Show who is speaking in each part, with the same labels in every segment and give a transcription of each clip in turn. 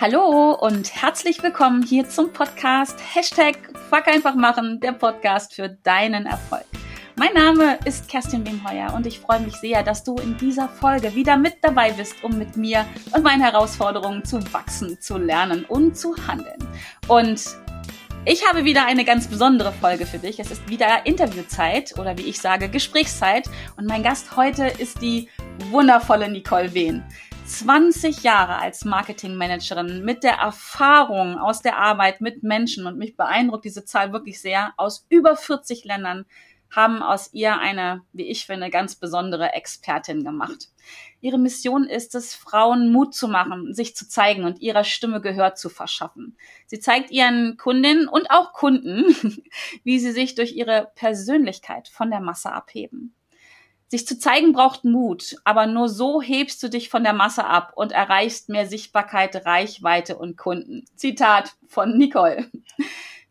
Speaker 1: Hallo und herzlich willkommen hier zum Podcast Hashtag Fuck einfach machen, der Podcast für deinen Erfolg. Mein Name ist Kerstin Wemheuer und ich freue mich sehr, dass du in dieser Folge wieder mit dabei bist, um mit mir und meinen Herausforderungen zu wachsen, zu lernen und zu handeln. Und ich habe wieder eine ganz besondere Folge für dich. Es ist wieder Interviewzeit oder wie ich sage, Gesprächszeit. Und mein Gast heute ist die wundervolle Nicole Wehn. 20 Jahre als Marketingmanagerin mit der Erfahrung aus der Arbeit mit Menschen und mich beeindruckt diese Zahl wirklich sehr aus über 40 Ländern haben aus ihr eine, wie ich finde, ganz besondere Expertin gemacht. Ihre Mission ist es, Frauen Mut zu machen, sich zu zeigen und ihrer Stimme Gehör zu verschaffen. Sie zeigt ihren Kundinnen und auch Kunden, wie sie sich durch ihre Persönlichkeit von der Masse abheben. Sich zu zeigen braucht Mut, aber nur so hebst du dich von der Masse ab und erreichst mehr Sichtbarkeit, Reichweite und Kunden. Zitat von Nicole.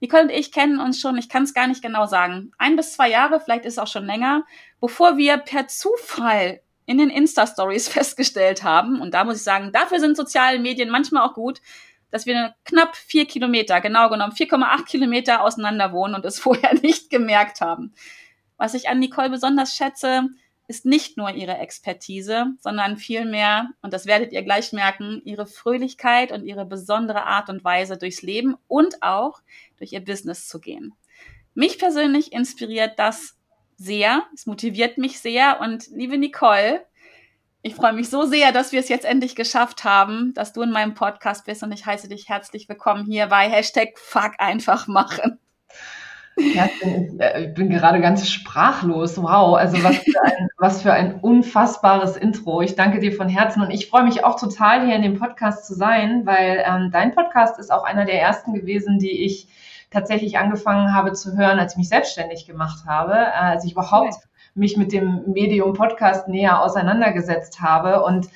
Speaker 1: Nicole und ich kennen uns schon, ich kann es gar nicht genau sagen, ein bis zwei Jahre, vielleicht ist es auch schon länger, bevor wir per Zufall in den Insta-Stories festgestellt haben, und da muss ich sagen, dafür sind soziale Medien manchmal auch gut, dass wir knapp vier Kilometer, genau genommen 4,8 Kilometer auseinander wohnen und es vorher nicht gemerkt haben. Was ich an Nicole besonders schätze, ist nicht nur ihre Expertise, sondern vielmehr, und das werdet ihr gleich merken, ihre Fröhlichkeit und ihre besondere Art und Weise durchs Leben und auch durch ihr Business zu gehen. Mich persönlich inspiriert das sehr, es motiviert mich sehr und liebe Nicole, ich freue mich so sehr, dass wir es jetzt endlich geschafft haben, dass du in meinem Podcast bist und ich heiße dich herzlich willkommen hier bei Hashtag Fuck einfach machen.
Speaker 2: Ich, äh, bin gerade ganz sprachlos. Wow, also was für, ein, was für ein unfassbares Intro. Ich danke dir von Herzen und ich freue mich auch total, hier in dem Podcast zu sein, weil ähm, dein Podcast ist auch einer der ersten gewesen, die ich tatsächlich angefangen habe zu hören, als ich mich selbstständig gemacht habe, äh, als ich überhaupt mich mit dem Medium Podcast näher auseinandergesetzt habe und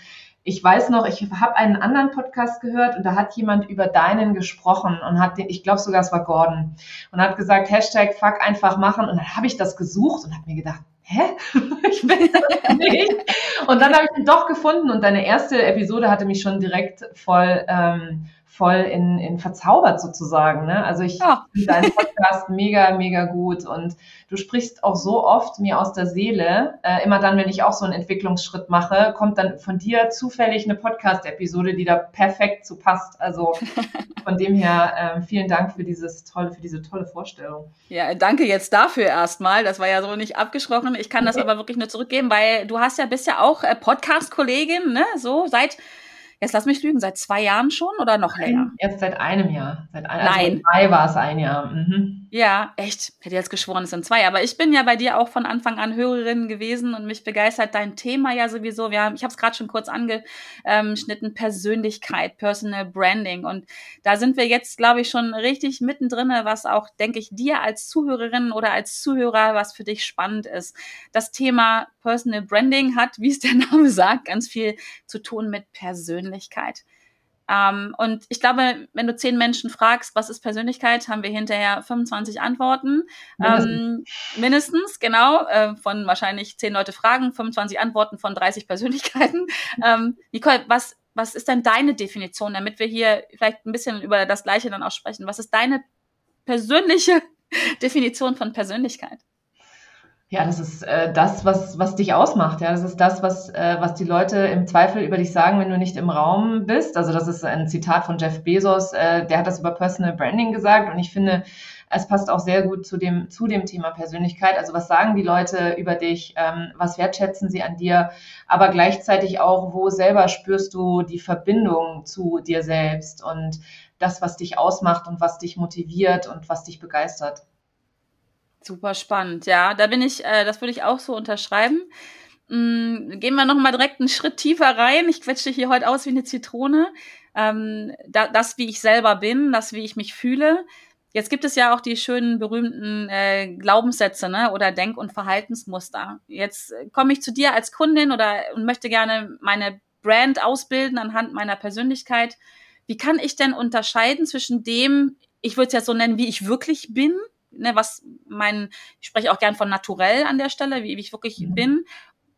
Speaker 2: ich weiß noch, ich habe einen anderen Podcast gehört und da hat jemand über deinen gesprochen und hat den, ich glaube sogar es war Gordon, und hat gesagt, Hashtag fuck einfach machen. Und dann habe ich das gesucht und habe mir gedacht, hä? ich will das nicht. Und dann habe ich ihn doch gefunden und deine erste Episode hatte mich schon direkt voll ähm, voll in, in verzaubert sozusagen. Ne? Also ich ja. finde deinen Podcast mega, mega gut und du sprichst auch so oft mir aus der Seele. Äh, immer dann, wenn ich auch so einen Entwicklungsschritt mache, kommt dann von dir zufällig eine Podcast-Episode, die da perfekt zu passt. Also von dem her äh, vielen Dank für dieses tolle, für diese tolle Vorstellung.
Speaker 1: Ja, danke jetzt dafür erstmal. Das war ja so nicht abgesprochen. Ich kann das aber wirklich nur zurückgeben, weil du hast ja bist ja auch äh, Podcast-Kollegin, ne? So seit Jetzt lass mich lügen, seit zwei Jahren schon oder noch länger?
Speaker 2: Jetzt seit einem Jahr. Seit ein, also Nein. Also war es ein Jahr. Mhm.
Speaker 1: Ja, echt. Hätte jetzt geschworen, es sind zwei. Aber ich bin ja bei dir auch von Anfang an Hörerin gewesen und mich begeistert dein Thema ja sowieso. Wir haben, ich habe es gerade schon kurz angeschnitten, Persönlichkeit, Personal Branding. Und da sind wir jetzt, glaube ich, schon richtig mittendrin, was auch, denke ich, dir als Zuhörerin oder als Zuhörer, was für dich spannend ist. Das Thema Personal Branding hat, wie es der Name sagt, ganz viel zu tun mit Persönlichkeit. Ähm, und ich glaube, wenn du zehn Menschen fragst, was ist Persönlichkeit, haben wir hinterher 25 Antworten. Mindestens, ähm, mindestens genau. Äh, von wahrscheinlich zehn Leute fragen, 25 Antworten von 30 Persönlichkeiten. ähm, Nicole, was, was ist denn deine Definition, damit wir hier vielleicht ein bisschen über das Gleiche dann auch sprechen? Was ist deine persönliche Definition von Persönlichkeit?
Speaker 2: Ja, das ist äh, das, was, was dich ausmacht. Ja, das ist das, was, äh, was die Leute im Zweifel über dich sagen, wenn du nicht im Raum bist. Also das ist ein Zitat von Jeff Bezos. Äh, der hat das über Personal Branding gesagt und ich finde, es passt auch sehr gut zu dem, zu dem Thema Persönlichkeit. Also was sagen die Leute über dich? Ähm, was wertschätzen sie an dir? Aber gleichzeitig auch, wo selber spürst du die Verbindung zu dir selbst und das, was dich ausmacht und was dich motiviert und was dich begeistert.
Speaker 1: Super spannend, ja. Da bin ich, äh, das würde ich auch so unterschreiben. Mm, gehen wir nochmal direkt einen Schritt tiefer rein. Ich quetsche hier heute aus wie eine Zitrone. Ähm, da, das, wie ich selber bin, das, wie ich mich fühle. Jetzt gibt es ja auch die schönen berühmten äh, Glaubenssätze ne? oder Denk- und Verhaltensmuster. Jetzt komme ich zu dir als Kundin oder und möchte gerne meine Brand ausbilden anhand meiner Persönlichkeit. Wie kann ich denn unterscheiden zwischen dem, ich würde es jetzt so nennen, wie ich wirklich bin, ne, was mein, ich spreche auch gern von naturell an der Stelle, wie, wie ich wirklich mhm. bin,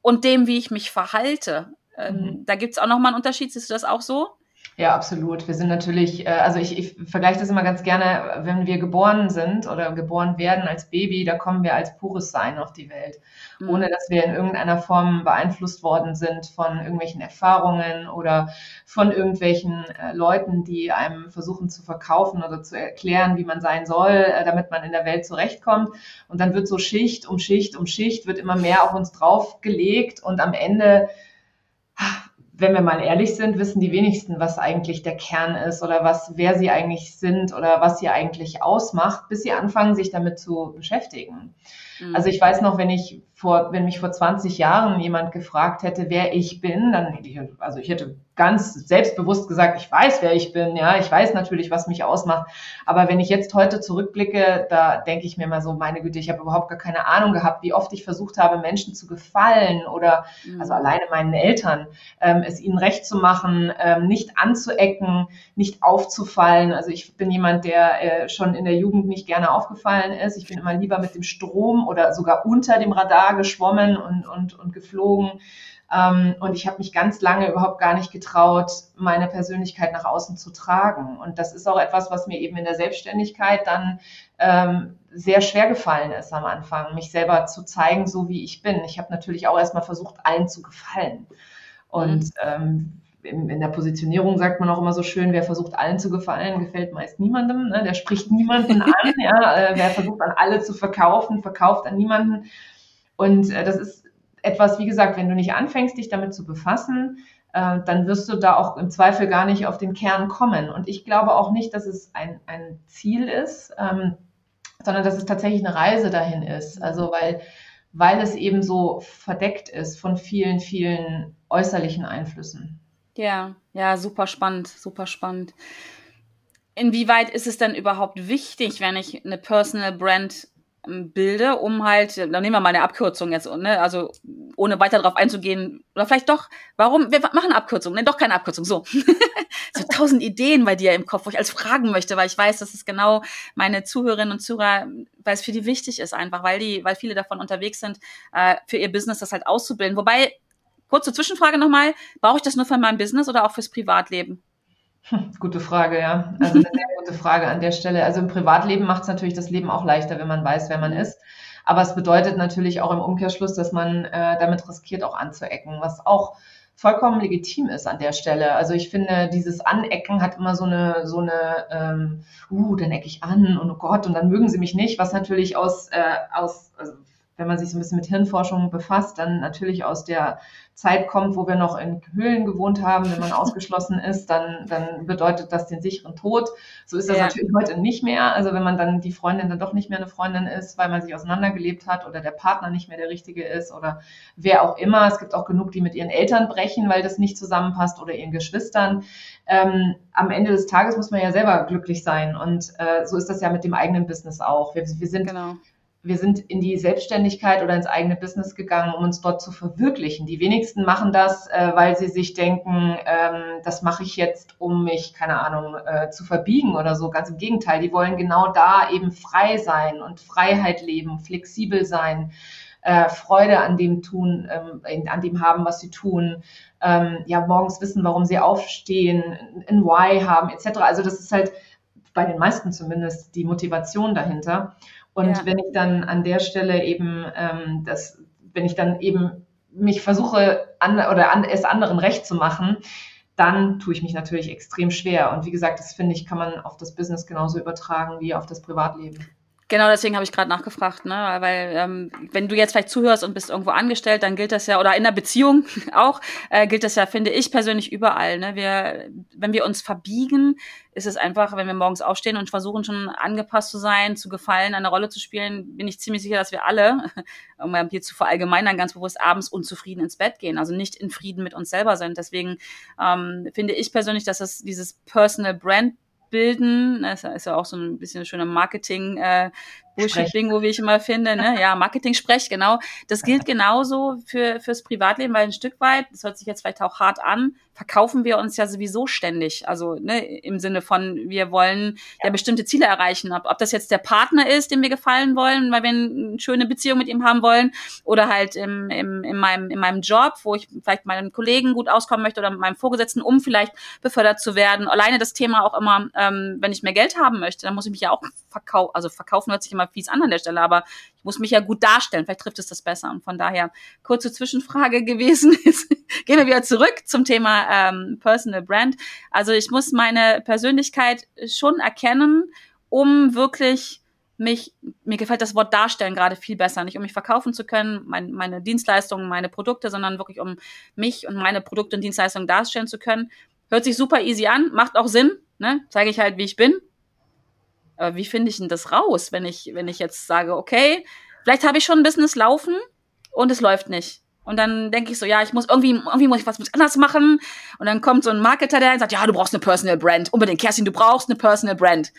Speaker 1: und dem, wie ich mich verhalte. Ähm, mhm. Da gibt's auch nochmal einen Unterschied, siehst du das auch so?
Speaker 2: Ja, absolut. Wir sind natürlich, äh, also ich, ich vergleiche das immer ganz gerne, wenn wir geboren sind oder geboren werden als Baby, da kommen wir als pures Sein auf die Welt, mhm. ohne dass wir in irgendeiner Form beeinflusst worden sind von irgendwelchen Erfahrungen oder von irgendwelchen äh, Leuten, die einem versuchen zu verkaufen oder zu erklären, wie man sein soll, äh, damit man in der Welt zurechtkommt. Und dann wird so Schicht um Schicht um Schicht, wird immer mehr auf uns draufgelegt und am Ende wenn wir mal ehrlich sind, wissen die wenigsten, was eigentlich der Kern ist oder was, wer sie eigentlich sind oder was sie eigentlich ausmacht, bis sie anfangen, sich damit zu beschäftigen. Mhm. Also ich weiß noch, wenn ich vor, wenn mich vor 20 Jahren jemand gefragt hätte, wer ich bin, dann hätte ich, also ich hätte ganz selbstbewusst gesagt, ich weiß, wer ich bin, ja, ich weiß natürlich, was mich ausmacht. Aber wenn ich jetzt heute zurückblicke, da denke ich mir mal so, meine Güte, ich habe überhaupt gar keine Ahnung gehabt, wie oft ich versucht habe, Menschen zu gefallen oder, mhm. also alleine meinen Eltern, ähm, es ihnen recht zu machen, ähm, nicht anzuecken, nicht aufzufallen. Also ich bin jemand, der äh, schon in der Jugend nicht gerne aufgefallen ist. Ich bin immer lieber mit dem Strom oder sogar unter dem Radar geschwommen und, und, und geflogen. Ähm, und ich habe mich ganz lange überhaupt gar nicht getraut, meine Persönlichkeit nach außen zu tragen. Und das ist auch etwas, was mir eben in der Selbstständigkeit dann ähm, sehr schwer gefallen ist am Anfang, mich selber zu zeigen, so wie ich bin. Ich habe natürlich auch erstmal versucht, allen zu gefallen. Und mhm. ähm, in, in, der Positionierung sagt man auch immer so schön, wer versucht allen zu gefallen, gefällt meist niemandem. Ne? Der spricht niemanden an. ja? Äh, wer versucht an alle zu verkaufen, verkauft an niemanden. Und äh, das ist etwas, wie gesagt, wenn du nicht anfängst, dich damit zu befassen, äh, dann wirst du da auch im Zweifel gar nicht auf den Kern kommen. Und ich glaube auch nicht, dass es ein, ein Ziel ist, ähm, sondern dass es tatsächlich eine Reise dahin ist. Also weil, weil es eben so verdeckt ist von vielen, vielen äußerlichen Einflüssen.
Speaker 1: Ja, ja, super spannend, super spannend. Inwieweit ist es denn überhaupt wichtig, wenn ich eine Personal Brand bilde, um halt, dann nehmen wir mal eine Abkürzung jetzt, ne? also ohne weiter darauf einzugehen, oder vielleicht doch, warum, wir machen Abkürzung, ne, doch keine Abkürzung, so. so tausend Ideen bei dir im Kopf, wo ich als fragen möchte, weil ich weiß, dass es genau meine Zuhörerinnen und Zuhörer, weil es für die wichtig ist einfach, weil die, weil viele davon unterwegs sind, äh, für ihr Business das halt auszubilden. Wobei, kurze Zwischenfrage nochmal, brauche ich das nur für mein Business oder auch fürs Privatleben?
Speaker 2: Gute Frage, ja. Also eine sehr gute Frage an der Stelle. Also im Privatleben macht es natürlich das Leben auch leichter, wenn man weiß, wer man ist. Aber es bedeutet natürlich auch im Umkehrschluss, dass man äh, damit riskiert, auch anzuecken, was auch vollkommen legitim ist an der Stelle. Also ich finde, dieses Anecken hat immer so eine, so eine, ähm, uh, dann ecke ich an und oh Gott, und dann mögen sie mich nicht, was natürlich aus, äh, aus also wenn man sich so ein bisschen mit Hirnforschung befasst, dann natürlich aus der Zeit kommt, wo wir noch in Höhlen gewohnt haben. Wenn man ausgeschlossen ist, dann, dann bedeutet das den sicheren Tod. So ist das ja. natürlich heute nicht mehr. Also wenn man dann die Freundin dann doch nicht mehr eine Freundin ist, weil man sich auseinandergelebt hat oder der Partner nicht mehr der richtige ist oder wer auch immer. Es gibt auch genug, die mit ihren Eltern brechen, weil das nicht zusammenpasst oder ihren Geschwistern. Ähm, am Ende des Tages muss man ja selber glücklich sein. Und äh, so ist das ja mit dem eigenen Business auch. Wir, wir sind genau wir sind in die Selbstständigkeit oder ins eigene Business gegangen, um uns dort zu verwirklichen. Die wenigsten machen das, äh, weil sie sich denken, ähm, das mache ich jetzt, um mich, keine Ahnung, äh, zu verbiegen oder so. Ganz im Gegenteil, die wollen genau da eben frei sein und Freiheit leben, flexibel sein, äh, Freude an dem tun, ähm, an dem haben, was sie tun. Ähm, ja, morgens wissen, warum sie aufstehen, ein Why haben, etc. Also das ist halt bei den meisten zumindest die Motivation dahinter. Und ja. wenn ich dann an der Stelle eben ähm, das, wenn ich dann eben mich versuche an, oder an, es anderen recht zu machen, dann tue ich mich natürlich extrem schwer. Und wie gesagt, das finde ich, kann man auf das Business genauso übertragen wie auf das Privatleben.
Speaker 1: Genau, deswegen habe ich gerade nachgefragt, ne? Weil ähm, wenn du jetzt vielleicht zuhörst und bist irgendwo angestellt, dann gilt das ja, oder in der Beziehung auch, äh, gilt das ja, finde ich persönlich überall. Ne? Wir, wenn wir uns verbiegen, ist es einfach, wenn wir morgens aufstehen und versuchen schon angepasst zu sein, zu gefallen, eine Rolle zu spielen, bin ich ziemlich sicher, dass wir alle, um hier zu verallgemeinern, ganz bewusst abends unzufrieden ins Bett gehen, also nicht in Frieden mit uns selber sind. Deswegen ähm, finde ich persönlich, dass es dieses Personal Brand bilden. Das ist ja auch so ein bisschen schöner Marketing. Äh, Bullshit-Bingo, wie ich immer finde, ne? Ja, Marketing-Sprech, genau. Das gilt genauso für, fürs Privatleben, weil ein Stück weit, das hört sich jetzt vielleicht auch hart an, verkaufen wir uns ja sowieso ständig. Also ne, im Sinne von, wir wollen ja, bestimmte Ziele erreichen. Ob, ob das jetzt der Partner ist, dem wir gefallen wollen, weil wir eine schöne Beziehung mit ihm haben wollen, oder halt im, im, in, meinem, in meinem Job, wo ich vielleicht meinen Kollegen gut auskommen möchte oder mit meinem Vorgesetzten, um vielleicht befördert zu werden. Alleine das Thema auch immer, ähm, wenn ich mehr Geld haben möchte, dann muss ich mich ja auch verkaufen. Also verkaufen hört sich immer fies an an der Stelle, aber muss mich ja gut darstellen. Vielleicht trifft es das besser. Und von daher kurze Zwischenfrage gewesen. Jetzt gehen wir wieder zurück zum Thema ähm, Personal Brand. Also ich muss meine Persönlichkeit schon erkennen, um wirklich mich, mir gefällt das Wort darstellen gerade viel besser, nicht um mich verkaufen zu können, mein, meine Dienstleistungen, meine Produkte, sondern wirklich um mich und meine Produkte und Dienstleistungen darstellen zu können. Hört sich super easy an, macht auch Sinn, ne? Zeige ich halt, wie ich bin. Aber wie finde ich denn das raus, wenn ich, wenn ich jetzt sage, okay, vielleicht habe ich schon ein Business laufen und es läuft nicht. Und dann denke ich so, ja, ich muss irgendwie, irgendwie muss ich was anders machen. Und dann kommt so ein Marketer, der sagt, ja, du brauchst eine Personal Brand. Unbedingt, Kerstin, du brauchst eine Personal Brand.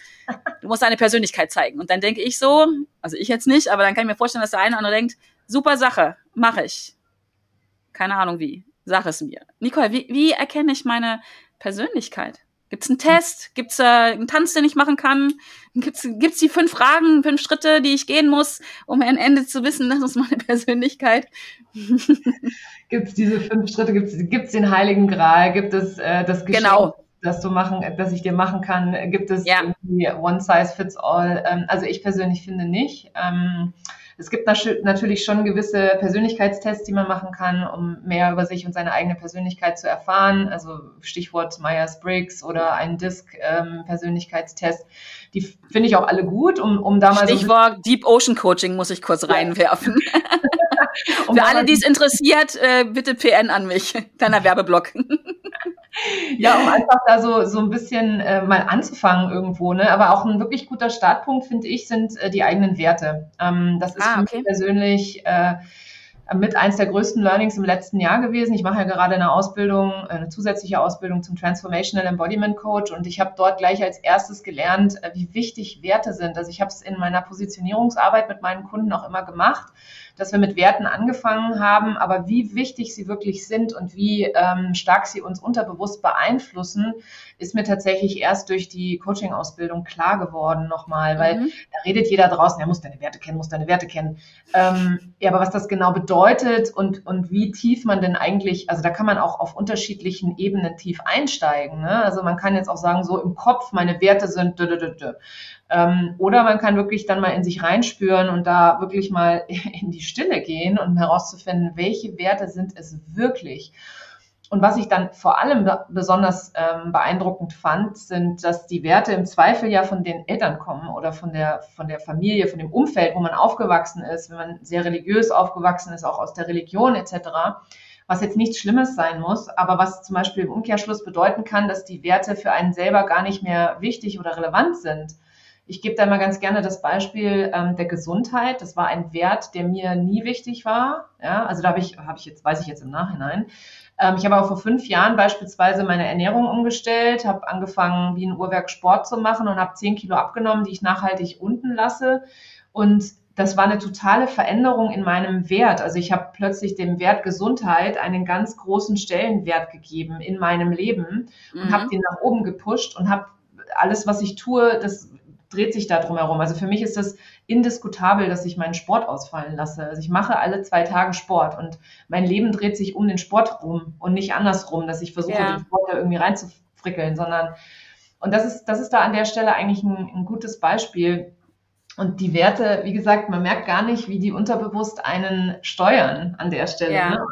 Speaker 1: Du musst deine Persönlichkeit zeigen. Und dann denke ich so, also ich jetzt nicht, aber dann kann ich mir vorstellen, dass der eine oder andere denkt, super Sache, mache ich. Keine Ahnung wie. Sag es mir. Nicole, wie, wie erkenne ich meine Persönlichkeit? Gibt's einen Test? Gibt's äh, einen Tanz, den ich machen kann? Gibt's gibt's die fünf Fragen, fünf Schritte, die ich gehen muss, um am Ende zu wissen, das ist meine Persönlichkeit?
Speaker 2: gibt's diese fünf Schritte? Gibt's gibt's den Heiligen Gral? Gibt es äh, das Geschenk, genau. das du machen, das ich dir machen kann? Gibt es ja. irgendwie One Size Fits All? Ähm, also ich persönlich finde nicht. Ähm, es gibt natürlich schon gewisse Persönlichkeitstests, die man machen kann, um mehr über sich und seine eigene Persönlichkeit zu erfahren. Also Stichwort Myers-Briggs oder ein DISC-Persönlichkeitstest. Ähm, die finde ich auch alle gut, um, um da mal
Speaker 1: Stichwort so Deep Ocean Coaching muss ich kurz reinwerfen. um Für alle, die es interessiert, äh, bitte PN an mich. Kleiner Werbeblock.
Speaker 2: ja, um einfach da so, so ein bisschen äh, mal anzufangen irgendwo. Ne? Aber auch ein wirklich guter Startpunkt, finde ich, sind äh, die eigenen Werte. Ähm, das ist ah, okay. persönlich äh, mit eins der größten Learnings im letzten Jahr gewesen. Ich mache ja gerade eine Ausbildung, eine zusätzliche Ausbildung zum Transformational Embodiment Coach und ich habe dort gleich als erstes gelernt, äh, wie wichtig Werte sind. Also ich habe es in meiner Positionierungsarbeit mit meinen Kunden auch immer gemacht dass wir mit Werten angefangen haben, aber wie wichtig sie wirklich sind und wie ähm, stark sie uns unterbewusst beeinflussen, ist mir tatsächlich erst durch die Coaching-Ausbildung klar geworden nochmal, weil mhm. da redet jeder draußen, er muss deine Werte kennen, muss deine Werte kennen. Ähm, ja, aber was das genau bedeutet und, und wie tief man denn eigentlich, also da kann man auch auf unterschiedlichen Ebenen tief einsteigen. Ne? Also man kann jetzt auch sagen, so im Kopf, meine Werte sind dö, dö, dö, dö. Ähm, oder man kann wirklich dann mal in sich reinspüren und da wirklich mal in die Stille gehen, um herauszufinden, welche Werte sind es wirklich. Und was ich dann vor allem besonders ähm, beeindruckend fand, sind, dass die Werte im Zweifel ja von den Eltern kommen oder von der, von der Familie, von dem Umfeld, wo man aufgewachsen ist, wenn man sehr religiös aufgewachsen ist, auch aus der Religion etc., was jetzt nichts Schlimmes sein muss, aber was zum Beispiel im Umkehrschluss bedeuten kann, dass die Werte für einen selber gar nicht mehr wichtig oder relevant sind. Ich gebe da mal ganz gerne das Beispiel ähm, der Gesundheit. Das war ein Wert, der mir nie wichtig war. Ja, also da habe ich, habe ich jetzt, weiß ich jetzt im Nachhinein. Ähm, ich habe aber vor fünf Jahren beispielsweise meine Ernährung umgestellt, habe angefangen, wie ein Uhrwerk Sport zu machen und habe zehn Kilo abgenommen, die ich nachhaltig unten lasse. Und das war eine totale Veränderung in meinem Wert. Also ich habe plötzlich dem Wert Gesundheit einen ganz großen Stellenwert gegeben in meinem Leben und mhm. habe den nach oben gepusht und habe alles, was ich tue, das dreht sich da drum herum. Also für mich ist das indiskutabel, dass ich meinen Sport ausfallen lasse. Also ich mache alle zwei Tage Sport und mein Leben dreht sich um den Sport rum und nicht andersrum, dass ich versuche, ja. den Sport da irgendwie reinzufrickeln, sondern und das ist, das ist da an der Stelle eigentlich ein, ein gutes Beispiel. Und die Werte, wie gesagt, man merkt gar nicht, wie die unterbewusst einen steuern an der Stelle. Ja. Ne?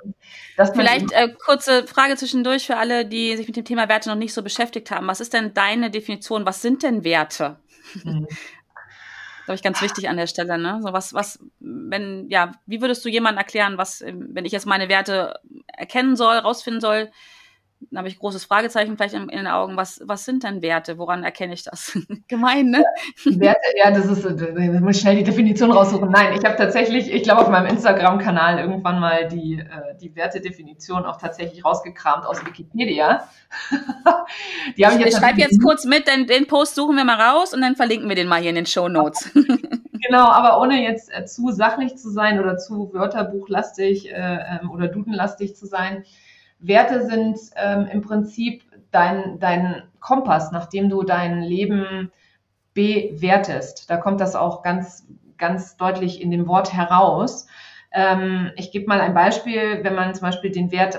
Speaker 1: Vielleicht äh, kurze Frage zwischendurch für alle, die sich mit dem Thema Werte noch nicht so beschäftigt haben. Was ist denn deine Definition? Was sind denn Werte? Mhm. glaube ich, ganz wichtig an der Stelle, ne? So was, was, wenn, ja, wie würdest du jemandem erklären, was, wenn ich jetzt meine Werte erkennen soll, rausfinden soll, dann habe ich großes Fragezeichen vielleicht in, in, den Augen. Was, was sind denn Werte? Woran erkenne ich das? Gemein, ne?
Speaker 2: Werte, ja, das ist, ich muss schnell die Definition raussuchen. Nein, ich habe tatsächlich, ich glaube, auf meinem Instagram-Kanal irgendwann mal die, äh, die Wertedefinition auch tatsächlich rausgekramt aus Wikipedia.
Speaker 1: die ich ich schreibe jetzt kurz mit, denn den Post suchen wir mal raus und dann verlinken wir den mal hier in den Show Notes.
Speaker 2: Genau, aber ohne jetzt äh, zu sachlich zu sein oder zu wörterbuchlastig äh, ähm, oder dudenlastig zu sein. Werte sind ähm, im Prinzip dein, dein Kompass, nachdem du dein Leben bewertest. Da kommt das auch ganz, ganz deutlich in dem Wort heraus. Ähm, ich gebe mal ein Beispiel, wenn man zum Beispiel den Wert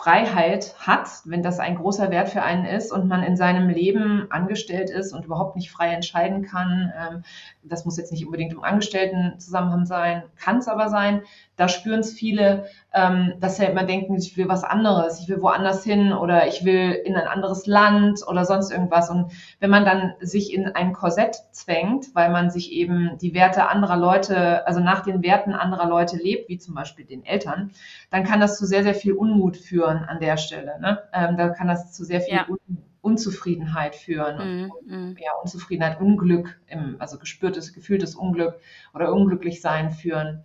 Speaker 2: Freiheit hat, wenn das ein großer Wert für einen ist und man in seinem Leben angestellt ist und überhaupt nicht frei entscheiden kann, ähm, das muss jetzt nicht unbedingt im Angestelltenzusammenhang sein, kann es aber sein, da spüren es viele, ähm, dass sie immer denken, ich will was anderes, ich will woanders hin oder ich will in ein anderes Land oder sonst irgendwas. Und wenn man dann sich in ein Korsett zwängt, weil man sich eben die Werte anderer Leute, also nach den Werten anderer Leute lebt, wie zum Beispiel den Eltern, dann kann das zu sehr, sehr viel Unmut führen an der Stelle. Ne? Ähm, da kann das zu sehr viel ja. Unzufriedenheit führen. Mhm, und, mhm. ja, Unzufriedenheit, Unglück, im, also gespürtes, gefühltes Unglück oder unglücklich sein führen.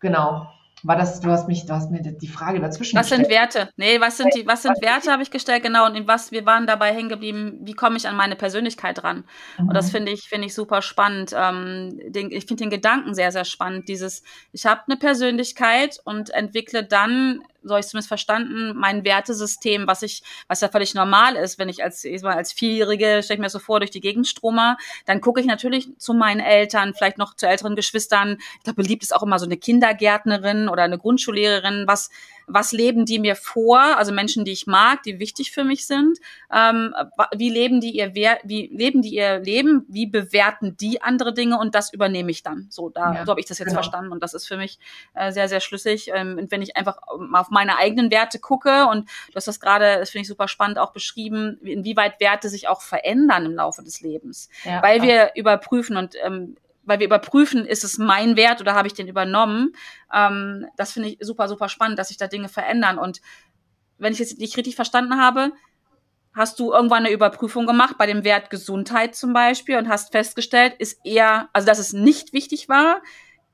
Speaker 2: Genau. War das, du hast mich, du hast mir die Frage dazwischen
Speaker 1: Was gestellt. sind Werte? Nee, was sind die, was sind Werte, habe ich gestellt, genau. Und in was, wir waren dabei hängen geblieben, wie komme ich an meine Persönlichkeit ran? Mhm. Und das mhm. finde ich, finde ich super spannend. Ähm, den, ich finde den Gedanken sehr, sehr spannend. Dieses, ich habe eine Persönlichkeit und entwickle dann so habe ich zumindest verstanden, mein Wertesystem, was ich, was ja völlig normal ist, wenn ich als, ich mal als Vierjährige, stelle ich mir so vor, durch die Gegend strome, dann gucke ich natürlich zu meinen Eltern, vielleicht noch zu älteren Geschwistern. Ich glaube, beliebt ist auch immer so eine Kindergärtnerin oder eine Grundschullehrerin, was, was leben die mir vor, also Menschen, die ich mag, die wichtig für mich sind, ähm, wie leben die ihr wie leben die ihr Leben, wie bewerten die andere Dinge und das übernehme ich dann. So, da, ja, so habe ich das jetzt genau. verstanden und das ist für mich äh, sehr, sehr schlüssig. Ähm, und wenn ich einfach auf meine eigenen Werte gucke und du hast das gerade, das finde ich super spannend auch beschrieben, inwieweit Werte sich auch verändern im Laufe des Lebens, ja, weil wir überprüfen und ähm, weil wir überprüfen, ist es mein Wert oder habe ich den übernommen. Ähm, das finde ich super, super spannend, dass sich da Dinge verändern. Und wenn ich es nicht richtig verstanden habe, hast du irgendwann eine Überprüfung gemacht bei dem Wert Gesundheit zum Beispiel und hast festgestellt, ist eher, also dass es nicht wichtig war,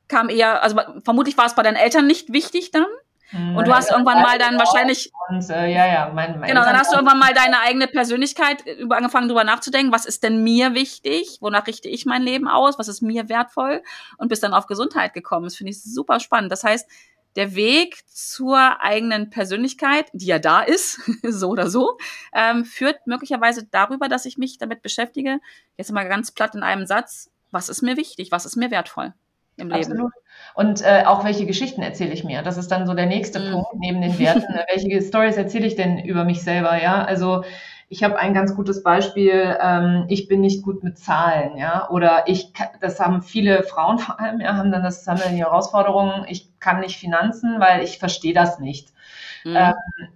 Speaker 1: kam eher, also vermutlich war es bei deinen Eltern nicht wichtig dann. Hm, und du hast irgendwann mal dann wahrscheinlich.
Speaker 2: Und äh, ja, ja, mein,
Speaker 1: mein Genau, dann hast du irgendwann mal deine eigene Persönlichkeit über, angefangen, darüber nachzudenken, was ist denn mir wichtig? Wonach richte ich mein Leben aus? Was ist mir wertvoll? Und bist dann auf Gesundheit gekommen. Das finde ich super spannend. Das heißt, der Weg zur eigenen Persönlichkeit, die ja da ist, so oder so, ähm, führt möglicherweise darüber, dass ich mich damit beschäftige, jetzt mal ganz platt in einem Satz, was ist mir wichtig, was ist mir wertvoll im Leben. Absolut.
Speaker 2: Und äh, auch welche Geschichten erzähle ich mir? Das ist dann so der nächste mhm. Punkt neben den Werten. welche Stories erzähle ich denn über mich selber? Ja, also ich habe ein ganz gutes Beispiel. Ähm, ich bin nicht gut mit Zahlen, ja, oder ich, das haben viele Frauen vor allem, ja, haben dann das haben dann die Herausforderungen. Ich kann nicht Finanzen, weil ich verstehe das nicht. Mhm. Ähm,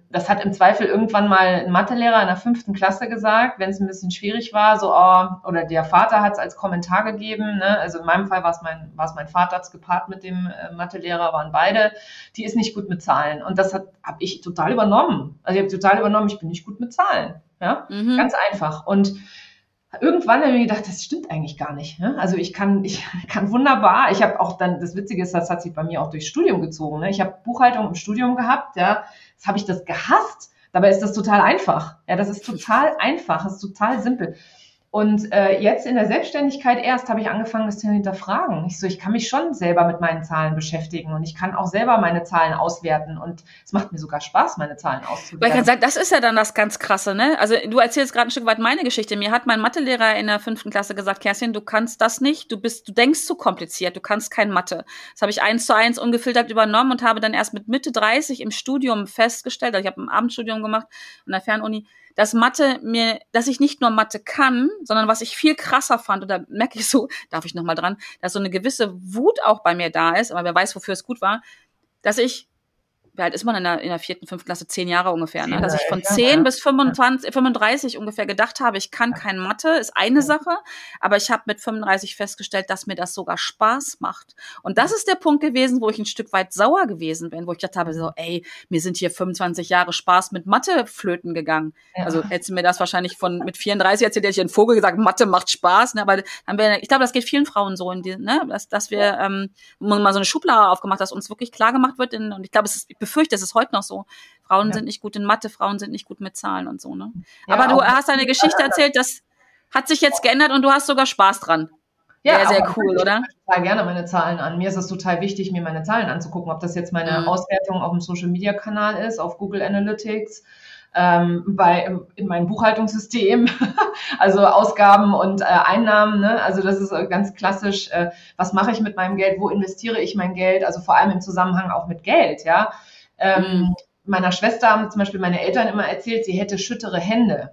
Speaker 2: das hat im Zweifel irgendwann mal ein Mathelehrer in der fünften Klasse gesagt, wenn es ein bisschen schwierig war, so, oh, oder der Vater hat es als Kommentar gegeben, ne? also in meinem Fall war es mein, war es mein Vater gepaart mit dem äh, Mathelehrer, waren beide, die ist nicht gut mit Zahlen. Und das habe ich total übernommen. Also ich habe total übernommen, ich bin nicht gut mit Zahlen. Ja, mhm. ganz einfach. Und irgendwann habe ich mir gedacht, das stimmt eigentlich gar nicht. Ne? Also ich kann, ich kann wunderbar, ich habe auch dann, das Witzige ist, das hat sich bei mir auch durchs Studium gezogen. Ne? Ich habe Buchhaltung im Studium gehabt, ja, jetzt habe ich das gehasst. Dabei ist das total einfach. Ja, das ist total einfach, das ist total simpel. Und äh, jetzt in der Selbstständigkeit erst habe ich angefangen, das zu hinterfragen. Ich so, ich kann mich schon selber mit meinen Zahlen beschäftigen und ich kann auch selber meine Zahlen auswerten und es macht mir sogar Spaß, meine Zahlen auszuwerten.
Speaker 1: Weil ich kann sagen, das ist ja dann das ganz Krasse, ne? Also du erzählst gerade ein Stück weit meine Geschichte. Mir hat mein Mathelehrer in der fünften Klasse gesagt, Kerstin, du kannst das nicht, du bist, du denkst zu kompliziert, du kannst kein Mathe. Das habe ich eins zu eins ungefiltert übernommen und habe dann erst mit Mitte 30 im Studium festgestellt, also ich habe ein Abendstudium gemacht an der Fernuni, dass Mathe mir, dass ich nicht nur Mathe kann, sondern was ich viel krasser fand, und da merke ich so, darf ich nochmal dran, dass so eine gewisse Wut auch bei mir da ist, aber wer weiß, wofür es gut war, dass ich wie alt ist man in der, in der vierten, fünften Klasse? Zehn Jahre ungefähr, ne? Dass ich von zehn bis 25, 35 ungefähr gedacht habe, ich kann kein Mathe, ist eine Sache, aber ich habe mit 35 festgestellt, dass mir das sogar Spaß macht. Und das ist der Punkt gewesen, wo ich ein Stück weit sauer gewesen bin, wo ich gedacht habe, so, ey, mir sind hier 25 Jahre Spaß mit Mathe flöten gegangen. Ja. Also hättest du mir das wahrscheinlich von mit 34 erzählt, hätte ich einen Vogel gesagt, Mathe macht Spaß, ne? Aber haben wir, ich glaube, das geht vielen Frauen so, in die, ne? dass, dass wir ähm, mal so eine Schublade aufgemacht, dass uns wirklich klar gemacht wird, in, und ich glaube, es ist, befürchte, es ist heute noch so. Frauen ja. sind nicht gut in Mathe, Frauen sind nicht gut mit Zahlen und so, ne? Ja, Aber du hast eine Geschichte erzählt, das hat sich jetzt geändert und du hast sogar Spaß dran. Ja, sehr, sehr cool, oder?
Speaker 2: Ich total gerne meine Zahlen an. Mir ist es total wichtig, mir meine Zahlen anzugucken, ob das jetzt meine mhm. Auswertung auf dem Social Media Kanal ist, auf Google Analytics, ähm, bei, in meinem Buchhaltungssystem, also Ausgaben und äh, Einnahmen. Ne? Also das ist ganz klassisch, äh, was mache ich mit meinem Geld, wo investiere ich mein Geld, also vor allem im Zusammenhang auch mit Geld, ja. Ähm, mhm. Meiner Schwester haben zum Beispiel meine Eltern immer erzählt, sie hätte schüttere Hände.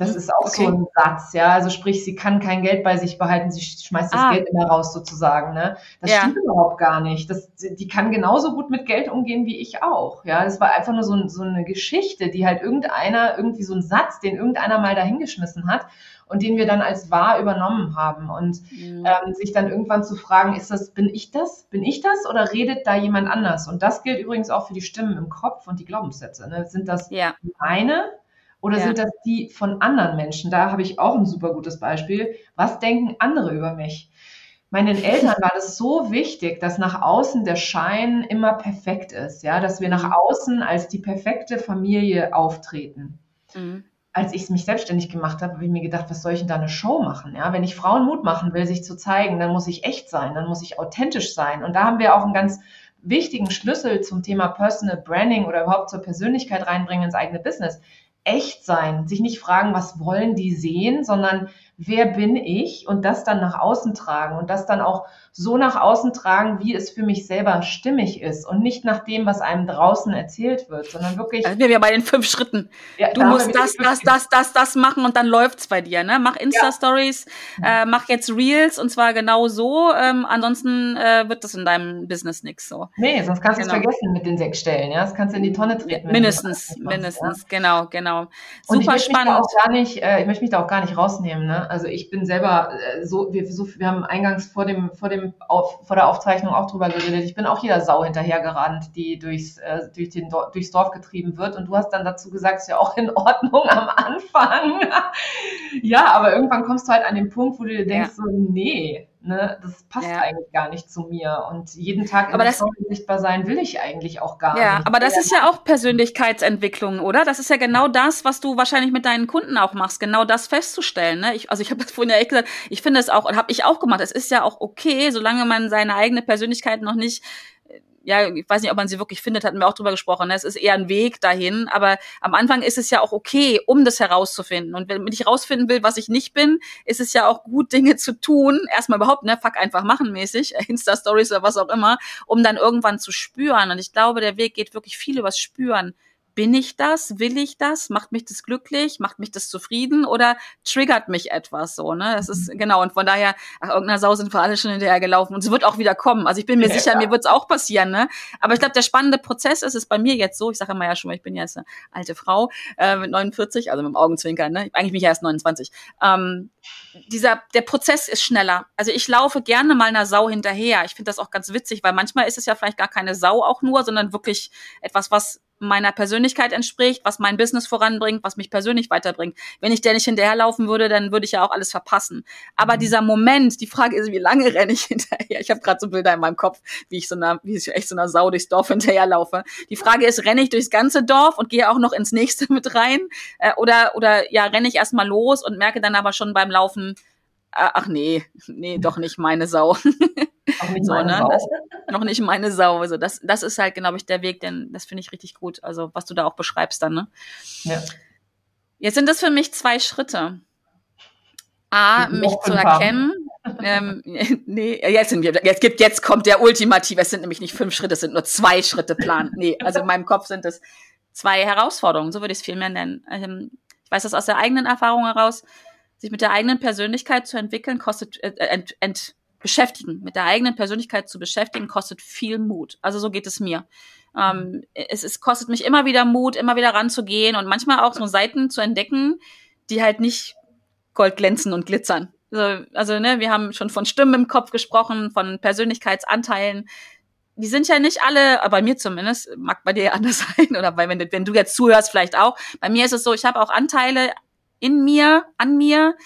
Speaker 2: Das ist auch okay. so ein Satz, ja. Also sprich, sie kann kein Geld bei sich behalten, sie schmeißt das ah. Geld immer raus sozusagen. Ne? Das ja. stimmt überhaupt gar nicht. Das, die kann genauso gut mit Geld umgehen wie ich auch. Ja, das war einfach nur so, so eine Geschichte, die halt irgendeiner, irgendwie so ein Satz, den irgendeiner mal dahingeschmissen hat und den wir dann als wahr übernommen haben. Und mhm. ähm, sich dann irgendwann zu fragen, ist das, bin ich das? Bin ich das oder redet da jemand anders? Und das gilt übrigens auch für die Stimmen im Kopf und die Glaubenssätze. Ne? Sind das ja. meine oder ja. sind das die von anderen Menschen? Da habe ich auch ein super gutes Beispiel. Was denken andere über mich? Meinen Eltern war das so wichtig, dass nach außen der Schein immer perfekt ist, ja, dass wir nach mhm. außen als die perfekte Familie auftreten. Mhm. Als ich mich selbstständig gemacht habe, habe ich mir gedacht, was soll ich denn da eine Show machen? Ja, wenn ich Frauen Mut machen will, sich zu zeigen, dann muss ich echt sein, dann muss ich authentisch sein. Und da haben wir auch einen ganz wichtigen Schlüssel zum Thema Personal Branding oder überhaupt zur Persönlichkeit reinbringen ins eigene Business echt sein, sich nicht fragen, was wollen die sehen, sondern wer bin ich und das dann nach außen tragen und das dann auch so nach außen tragen, wie es für mich selber stimmig ist und nicht nach dem, was einem draußen erzählt wird, sondern wirklich.
Speaker 1: Also wir bei den fünf Schritten. Ja, du musst das, das, das, das, das machen und dann läuft's bei dir. Ne? Mach Insta-Stories, ja. äh, mach jetzt Reels und zwar genau so. Ähm, ansonsten äh, wird das in deinem Business nix so.
Speaker 2: Nee, sonst kannst du genau. es vergessen mit den sechs Stellen. Ja, das kannst du in die Tonne treten.
Speaker 1: Mindestens, mindestens, ja? genau, genau. Super spannend.
Speaker 2: Auch gar nicht, äh, ich möchte mich da auch gar nicht rausnehmen. Ne? Also ich bin selber äh, so, wir, so, wir haben eingangs vor dem, vor dem auf, vor der Aufzeichnung auch drüber geredet. Ich bin auch jeder Sau hinterhergerannt, die durchs, äh, durch den, durchs Dorf getrieben wird. Und du hast dann dazu gesagt, ist ja auch in Ordnung am Anfang. ja, aber irgendwann kommst du halt an den Punkt, wo du dir denkst, ja. so, nee, ne, das passt ja. eigentlich gar nicht zu mir. Und jeden Tag
Speaker 1: aber das,
Speaker 2: sichtbar sein will ich eigentlich auch gar
Speaker 1: ja,
Speaker 2: nicht.
Speaker 1: Aber das ist ja auch Persönlichkeitsentwicklung, oder? Das ist ja genau das, was du wahrscheinlich mit deinen Kunden auch machst, genau das festzustellen. Ne? Ich, also ich habe das vorhin ja echt gesagt, ich finde es auch, und habe ich auch gemacht, es ist ja auch okay, solange man seine eigene Persönlichkeit noch nicht ja, ich weiß nicht, ob man sie wirklich findet, hatten wir auch drüber gesprochen. Ne? Es ist eher ein Weg dahin, aber am Anfang ist es ja auch okay, um das herauszufinden. Und wenn ich herausfinden will, was ich nicht bin, ist es ja auch gut, Dinge zu tun. Erstmal überhaupt, ne, fuck einfach machen mäßig, Insta-Stories oder was auch immer, um dann irgendwann zu spüren. Und ich glaube, der Weg geht wirklich viel übers Spüren bin ich das? Will ich das? Macht mich das glücklich? Macht mich das zufrieden? Oder triggert mich etwas so, ne? Das ist, genau. Und von daher, ach, irgendeiner Sau sind wir alle schon hinterher gelaufen. Und es wird auch wieder kommen. Also ich bin mir ja, sicher, ja. mir wird es auch passieren, ne? Aber ich glaube, der spannende Prozess ist es bei mir jetzt so. Ich sage immer ja schon mal, ich bin jetzt eine alte Frau, äh, mit 49, also mit dem Augenzwinkern, ne? Eigentlich bin ich erst 29. Ähm, dieser, der Prozess ist schneller. Also ich laufe gerne mal einer Sau hinterher. Ich finde das auch ganz witzig, weil manchmal ist es ja vielleicht gar keine Sau auch nur, sondern wirklich etwas, was meiner Persönlichkeit entspricht, was mein Business voranbringt, was mich persönlich weiterbringt. Wenn ich der nicht hinterherlaufen würde, dann würde ich ja auch alles verpassen. Aber mhm. dieser Moment, die Frage ist, wie lange renne ich hinterher? Ich habe gerade so Bilder in meinem Kopf, wie ich so einer, wie ich echt so einer Sau durchs Dorf hinterherlaufe. Die Frage ist, renne ich durchs ganze Dorf und gehe auch noch ins nächste mit rein? Äh, oder, oder ja, renne ich erstmal los und merke dann aber schon beim Laufen, ach nee, nee, doch nicht meine Sau. Nicht so, meine ne? Sau. Das, noch nicht meine Sau. Also das, das ist halt, glaube ich, der Weg, denn das finde ich richtig gut. Also was du da auch beschreibst dann, ne? Ja. Jetzt sind das für mich zwei Schritte. A, mich zu erkennen. ähm, nee, jetzt, sind wir, jetzt, gibt, jetzt kommt der ultimative, es sind nämlich nicht fünf Schritte, es sind nur zwei Schritte Plan. Nee, also in meinem Kopf sind es zwei Herausforderungen, so würde ich es vielmehr nennen. Ähm, ich weiß das aus der eigenen Erfahrung heraus sich mit der eigenen Persönlichkeit zu entwickeln, kostet äh, ent, ent, beschäftigen, mit der eigenen Persönlichkeit zu beschäftigen, kostet viel Mut. Also so geht es mir. Ähm, es, es kostet mich immer wieder Mut, immer wieder ranzugehen und manchmal auch so Seiten zu entdecken, die halt nicht gold glänzen und glitzern. Also, also ne, wir haben schon von Stimmen im Kopf gesprochen, von Persönlichkeitsanteilen. Die sind ja nicht alle, bei mir zumindest, mag bei dir anders sein, oder bei, wenn, wenn du jetzt zuhörst, vielleicht auch. Bei mir ist es so, ich habe auch Anteile, in mir, an mir,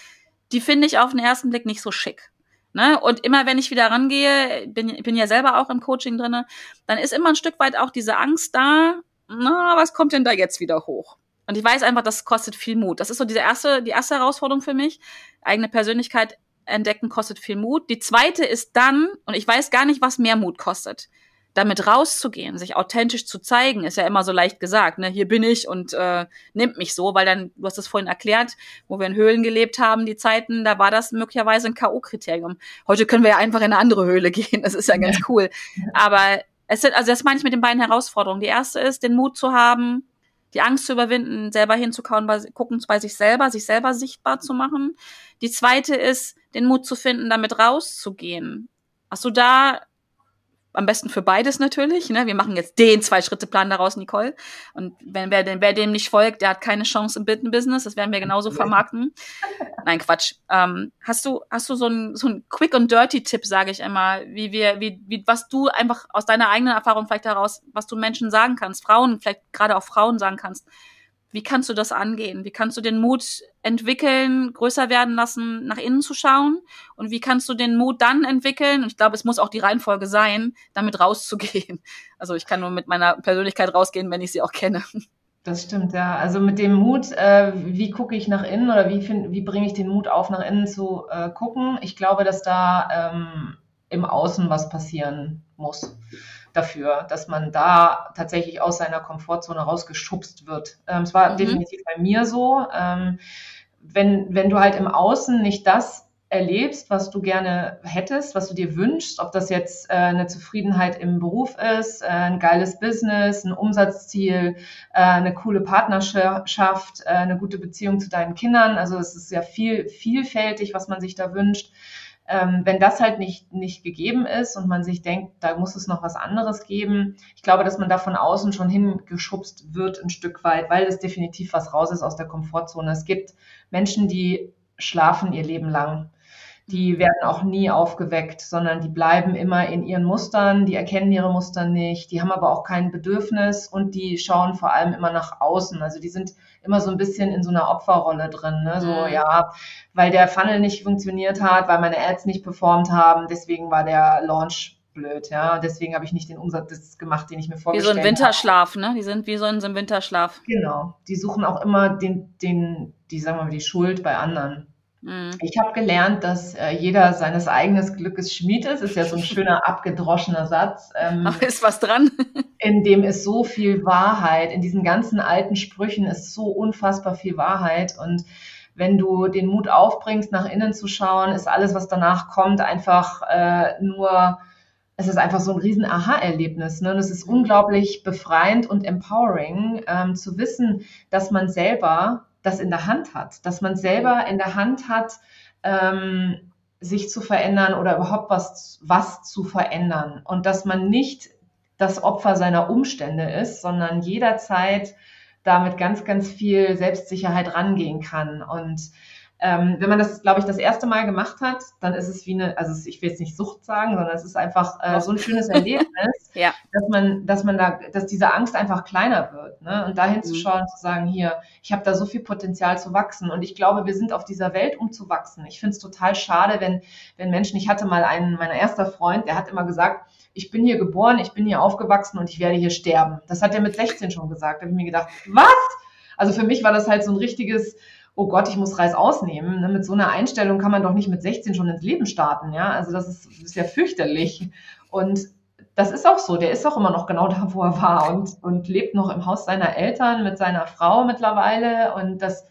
Speaker 1: die finde ich auf den ersten Blick nicht so schick. Ne? Und immer wenn ich wieder rangehe, bin, bin ja selber auch im Coaching drinne, dann ist immer ein Stück weit auch diese Angst da, na, was kommt denn da jetzt wieder hoch? Und ich weiß einfach, das kostet viel Mut. Das ist so diese erste, die erste Herausforderung für mich, eigene Persönlichkeit entdecken kostet viel Mut. Die zweite ist dann, und ich weiß gar nicht, was mehr Mut kostet damit rauszugehen, sich authentisch zu zeigen, ist ja immer so leicht gesagt, ne, hier bin ich und äh, nimmt mich so, weil dann, du hast es vorhin erklärt, wo wir in Höhlen gelebt haben, die Zeiten, da war das möglicherweise ein K.O.-Kriterium. Heute können wir ja einfach in eine andere Höhle gehen, das ist ja ganz cool. Aber es sind, also das meine ich mit den beiden Herausforderungen. Die erste ist, den Mut zu haben, die Angst zu überwinden, selber hinzukauen, bei, gucken bei sich selber, sich selber sichtbar zu machen. Die zweite ist, den Mut zu finden, damit rauszugehen. Hast du da am besten für beides natürlich. Ne? Wir machen jetzt den Zwei-Schritte-Plan daraus, Nicole. Und wenn wer, wer dem nicht folgt, der hat keine Chance im Business. Das werden wir genauso vermarkten. Nein, Quatsch. Ähm, hast du hast du so ein so ein Quick und Dirty Tipp, sage ich einmal, wie wir wie wie was du einfach aus deiner eigenen Erfahrung vielleicht heraus, was du Menschen sagen kannst, Frauen vielleicht gerade auch Frauen sagen kannst, wie kannst du das angehen? Wie kannst du den Mut entwickeln, größer werden lassen, nach innen zu schauen? Und wie kannst du den Mut dann entwickeln? Und ich glaube, es muss auch die Reihenfolge sein, damit rauszugehen. Also ich kann nur mit meiner Persönlichkeit rausgehen, wenn ich sie auch kenne.
Speaker 2: Das stimmt, ja. Also mit dem Mut, äh, wie gucke ich nach innen oder wie, wie bringe ich den Mut auf, nach innen zu äh, gucken? Ich glaube, dass da ähm, im Außen was passieren muss dafür, dass man da tatsächlich aus seiner Komfortzone rausgeschubst wird. Ähm, es war mhm. definitiv bei mir so. Ähm, wenn, wenn du halt im Außen nicht das erlebst, was du gerne hättest, was du dir wünschst, ob das jetzt äh, eine Zufriedenheit im Beruf ist, äh, ein geiles Business, ein Umsatzziel, äh, eine coole Partnerschaft, äh, eine gute Beziehung zu deinen Kindern. Also es ist ja viel vielfältig, was man sich da wünscht. Ähm, wenn das halt nicht, nicht gegeben ist und man sich denkt, da muss es noch was anderes geben, ich glaube, dass man da von außen schon hingeschubst wird ein Stück weit, weil es definitiv was raus ist aus der Komfortzone. Es gibt Menschen, die schlafen ihr Leben lang. Die werden auch nie aufgeweckt, sondern die bleiben immer in ihren Mustern, die erkennen ihre Muster nicht, die haben aber auch kein Bedürfnis und die schauen vor allem immer nach außen. Also die sind immer so ein bisschen in so einer Opferrolle drin. Ne? So, mhm. ja, weil der Funnel nicht funktioniert hat, weil meine Ads nicht performt haben, deswegen war der Launch blöd, ja. Deswegen habe ich nicht den Umsatz gemacht, den ich mir vorgestellt habe.
Speaker 1: Wie so ein Winterschlaf, ne? Die sind wie so in so einem Winterschlaf.
Speaker 2: Genau. Die suchen auch immer den, den, die, sagen wir mal, die Schuld bei anderen. Mhm. Ich habe gelernt, dass äh, jeder seines eigenen Glückes Schmied ist. Ist ja so ein schöner abgedroschener Satz.
Speaker 1: Ähm, Ach, ist was dran?
Speaker 2: in dem ist so viel Wahrheit. In diesen ganzen alten Sprüchen ist so unfassbar viel Wahrheit. Und wenn du den Mut aufbringst, nach innen zu schauen, ist alles, was danach kommt, einfach äh, nur es ist einfach so ein riesen Aha-Erlebnis. Ne? Und es ist unglaublich befreiend und empowering, ähm, zu wissen, dass man selber das in der Hand hat, dass man selber in der Hand hat, ähm, sich zu verändern oder überhaupt was, was zu verändern. Und dass man nicht das Opfer seiner Umstände ist, sondern jederzeit damit ganz, ganz viel Selbstsicherheit rangehen kann. Und ähm, wenn man das, glaube ich, das erste Mal gemacht hat, dann ist es wie eine, also ich will jetzt nicht Sucht sagen, sondern es ist einfach äh, so ein schönes Erlebnis, ja. dass man, dass man da, dass diese Angst einfach kleiner wird. Ne? Und dahin mhm. zu schauen, zu sagen, hier, ich habe da so viel Potenzial zu wachsen. Und ich glaube, wir sind auf dieser Welt, um zu wachsen. Ich finde es total schade, wenn, wenn Menschen, ich hatte mal einen, meiner erster Freund, der hat immer gesagt, ich bin hier geboren, ich bin hier aufgewachsen und ich werde hier sterben. Das hat er mit 16 schon gesagt. Da habe ich mir gedacht, was? Also für mich war das halt so ein richtiges, oh Gott, ich muss Reis ausnehmen. Ne, mit so einer Einstellung kann man doch nicht mit 16 schon ins Leben starten. Ja, also das ist, das ist ja fürchterlich. Und das ist auch so. Der ist auch immer noch genau da, wo er war und, und lebt noch im Haus seiner Eltern mit seiner Frau mittlerweile. Und das,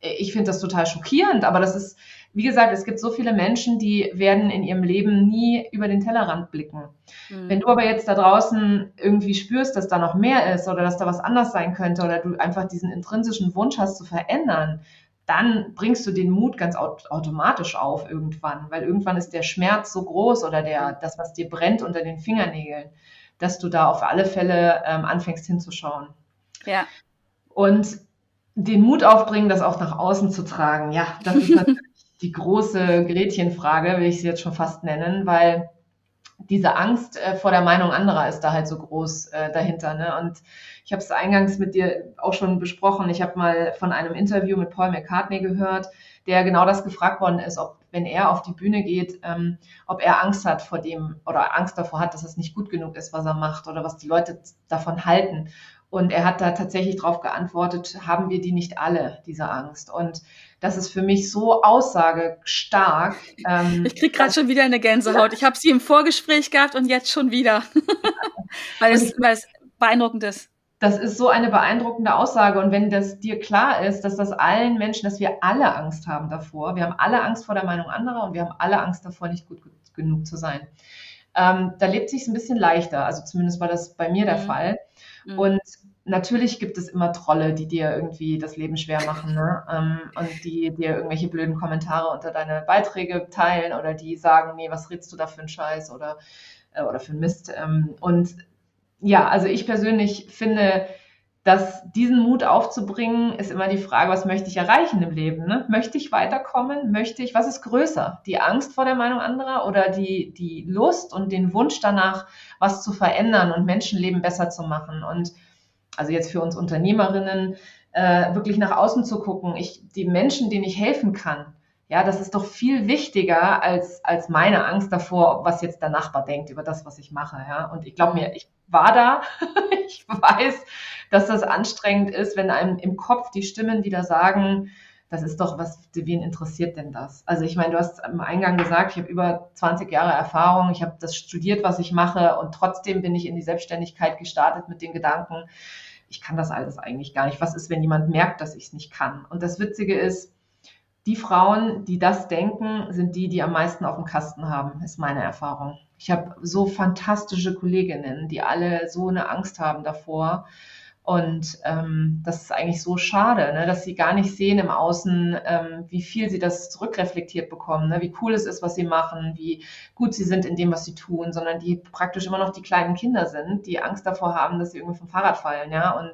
Speaker 2: ich finde das total schockierend, aber das ist, wie gesagt, es gibt so viele Menschen, die werden in ihrem Leben nie über den Tellerrand blicken. Mhm. Wenn du aber jetzt da draußen irgendwie spürst, dass da noch mehr ist oder dass da was anders sein könnte oder du einfach diesen intrinsischen Wunsch hast zu verändern, dann bringst du den Mut ganz automatisch auf irgendwann, weil irgendwann ist der Schmerz so groß oder der, das, was dir brennt unter den Fingernägeln, dass du da auf alle Fälle ähm, anfängst hinzuschauen.
Speaker 1: Ja.
Speaker 2: Und den Mut aufbringen, das auch nach außen zu tragen, ja, das ist natürlich die große Gretchenfrage, will ich sie jetzt schon fast nennen, weil diese Angst äh, vor der Meinung anderer ist da halt so groß äh, dahinter. Ne? Und ich habe es eingangs mit dir auch schon besprochen. Ich habe mal von einem Interview mit Paul McCartney gehört, der genau das gefragt worden ist, ob wenn er auf die Bühne geht, ähm, ob er Angst hat vor dem oder Angst davor hat, dass es nicht gut genug ist, was er macht oder was die Leute davon halten. Und er hat da tatsächlich darauf geantwortet, haben wir die nicht alle, diese Angst? Und das ist für mich so aussagestark.
Speaker 1: Ähm, ich krieg gerade schon wieder eine Gänsehaut. Ich habe sie im Vorgespräch gehabt und jetzt schon wieder, weil, es, weil es beeindruckend ist.
Speaker 2: Das ist so eine beeindruckende Aussage. Und wenn das dir klar ist, dass das allen Menschen, dass wir alle Angst haben davor, wir haben alle Angst vor der Meinung anderer und wir haben alle Angst davor, nicht gut genug zu sein. Ähm, da lebt sich ein bisschen leichter. Also zumindest war das bei mir der mhm. Fall. Mhm. Und natürlich gibt es immer Trolle, die dir irgendwie das Leben schwer machen ne? Ähm, und die dir irgendwelche blöden Kommentare unter deine Beiträge teilen oder die sagen, nee, was redst du da für einen Scheiß oder, äh, oder für einen Mist. Ähm, und ja, also ich persönlich finde, dass diesen Mut aufzubringen, ist immer die Frage, was möchte ich erreichen im Leben? Ne? Möchte ich weiterkommen? Möchte ich, was ist größer? Die Angst vor der Meinung anderer oder die, die Lust und den Wunsch danach, was zu verändern und Menschenleben besser zu machen? Und also jetzt für uns Unternehmerinnen, äh, wirklich nach außen zu gucken, ich, die Menschen, denen ich helfen kann, ja, das ist doch viel wichtiger als, als meine Angst davor, was jetzt der Nachbar denkt über das, was ich mache. Ja, und ich glaube mir, ich war da. ich weiß, dass das anstrengend ist, wenn einem im Kopf die Stimmen wieder sagen, das ist doch was, wen interessiert denn das? Also ich meine, du hast am Eingang gesagt, ich habe über 20 Jahre Erfahrung, ich habe das studiert, was ich mache und trotzdem bin ich in die Selbstständigkeit gestartet mit den Gedanken, ich kann das alles eigentlich gar nicht. Was ist, wenn jemand merkt, dass ich es nicht kann? Und das Witzige ist, die Frauen, die das denken, sind die, die am meisten auf dem Kasten haben, ist meine Erfahrung. Ich habe so fantastische Kolleginnen, die alle so eine Angst haben davor. Und ähm, das ist eigentlich so schade, ne, dass sie gar nicht sehen im Außen, ähm, wie viel sie das zurückreflektiert bekommen, ne, wie cool es ist, was sie machen, wie gut sie sind in dem, was sie tun, sondern die praktisch immer noch die kleinen Kinder sind, die Angst davor haben, dass sie irgendwie vom Fahrrad fallen, ja. Und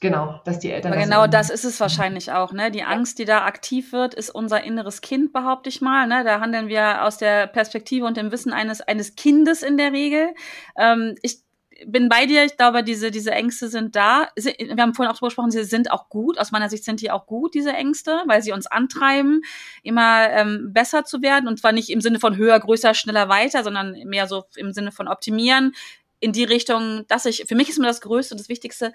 Speaker 2: Genau, dass die Eltern.
Speaker 1: Aber das genau das ist es wahrscheinlich auch, ne? Die Angst, die da aktiv wird, ist unser inneres Kind, behaupte ich mal. Ne? Da handeln wir aus der Perspektive und dem Wissen eines, eines Kindes in der Regel. Ähm, ich bin bei dir, ich glaube, diese, diese Ängste sind da. Wir haben vorhin auch drüber gesprochen, sie sind auch gut. Aus meiner Sicht sind die auch gut, diese Ängste, weil sie uns antreiben, immer ähm, besser zu werden. Und zwar nicht im Sinne von höher, größer, schneller, weiter, sondern mehr so im Sinne von optimieren in die Richtung, dass ich, für mich ist mir das Größte das Wichtigste,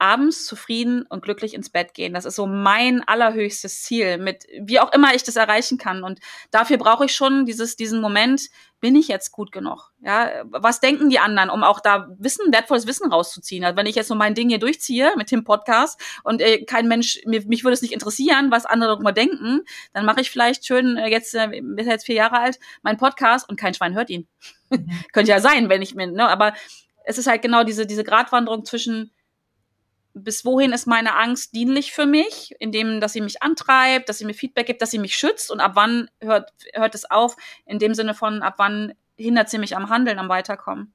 Speaker 1: abends zufrieden und glücklich ins Bett gehen. Das ist so mein allerhöchstes Ziel, mit wie auch immer ich das erreichen kann. Und dafür brauche ich schon dieses, diesen Moment, bin ich jetzt gut genug? Ja, was denken die anderen, um auch da Wissen, wertvolles Wissen rauszuziehen? Also wenn ich jetzt so mein Ding hier durchziehe mit dem Podcast und äh, kein Mensch, mir, mich würde es nicht interessieren, was andere darüber denken, dann mache ich vielleicht schön äh, jetzt, äh, bis jetzt vier Jahre alt, meinen Podcast und kein Schwein hört ihn. Mhm. Könnte ja sein, wenn ich mir, ne, aber es ist halt genau diese, diese Gratwanderung zwischen, bis wohin ist meine Angst dienlich für mich, indem, dass sie mich antreibt, dass sie mir Feedback gibt, dass sie mich schützt und ab wann hört, hört es auf, in dem Sinne von, ab wann hindert sie mich am Handeln, am Weiterkommen.